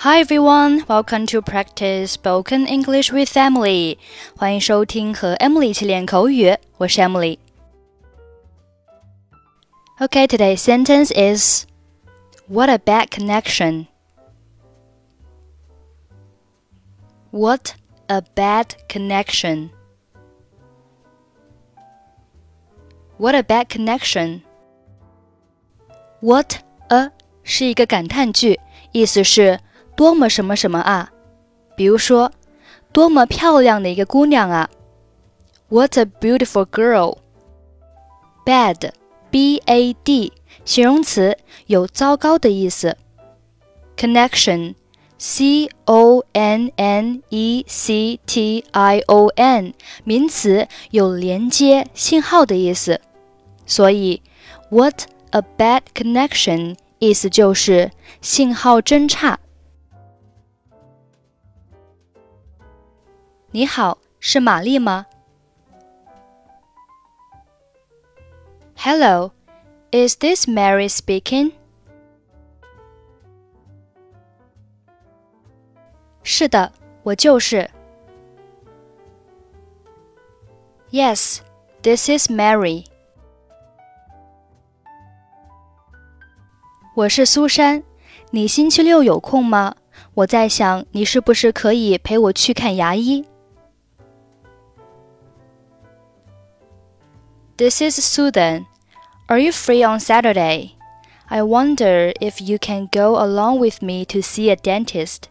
Hi everyone, welcome to practice spoken English with Emily. 欢迎收听和 Emily 一起练口语，我是 Emily。Okay, today's sentence is What a bad connection. What a bad connection. What a bad connection. What a 是一个感叹句，意思是 多么什么什么啊！比如说，多么漂亮的一个姑娘啊！What a beautiful girl! Bad, b-a-d，形容词，有糟糕的意思。Connection, c-o-n-n-e-c-t-i-o-n，名词，有连接、信号的意思。所以，What a bad connection！意思就是信号真差。你好，是玛丽吗？Hello, is this Mary speaking? 是的，我就是。Yes, this is Mary. 我是苏珊，你星期六有空吗？我在想，你是不是可以陪我去看牙医 This is Susan. Are you free on Saturday? I wonder if you can go along with me to see a dentist.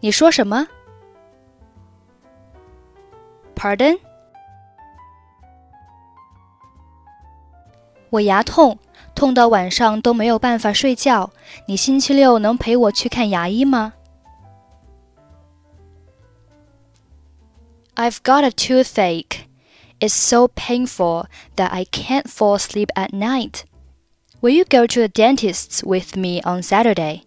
你说什么？Pardon? 我牙痛，痛到晚上都没有办法睡觉。你星期六能陪我去看牙医吗？？I've got a toothache. It's so painful that I can't fall asleep at night. Will you go to the dentist with me on Saturday?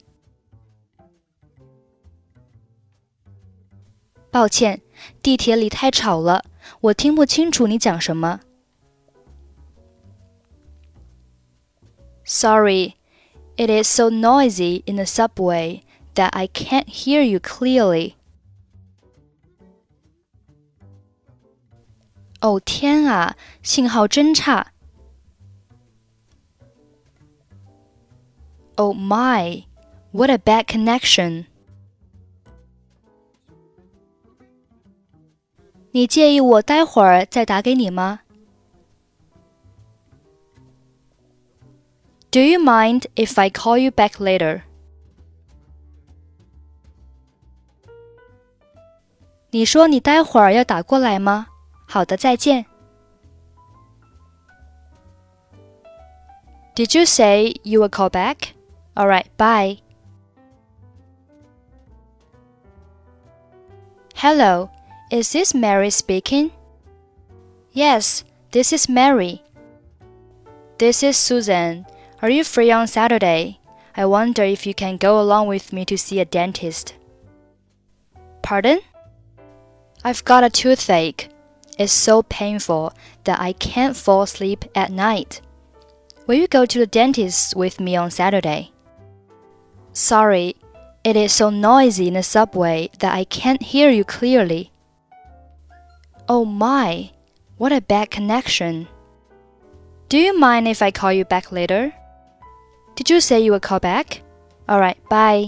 抱歉，地铁里太吵了，我听不清楚你讲什么。Sorry, it is so noisy in the subway that I can't hear you clearly. 哦天啊，信号真差。Oh my, what a bad connection. 你介意我待会儿再打给你吗？Do you mind if I call you back later? 你说你待会儿要打过来吗？ 好的，再见。Did you say you will call back? All right, bye. Hello, is this Mary speaking? Yes, this is Mary. This is Susan. Are you free on Saturday? I wonder if you can go along with me to see a dentist. Pardon? I've got a toothache. It's so painful that I can't fall asleep at night. Will you go to the dentist with me on Saturday? Sorry, it is so noisy in the subway that I can't hear you clearly. Oh my, what a bad connection. Do you mind if I call you back later? Did you say you would call back? Alright, bye.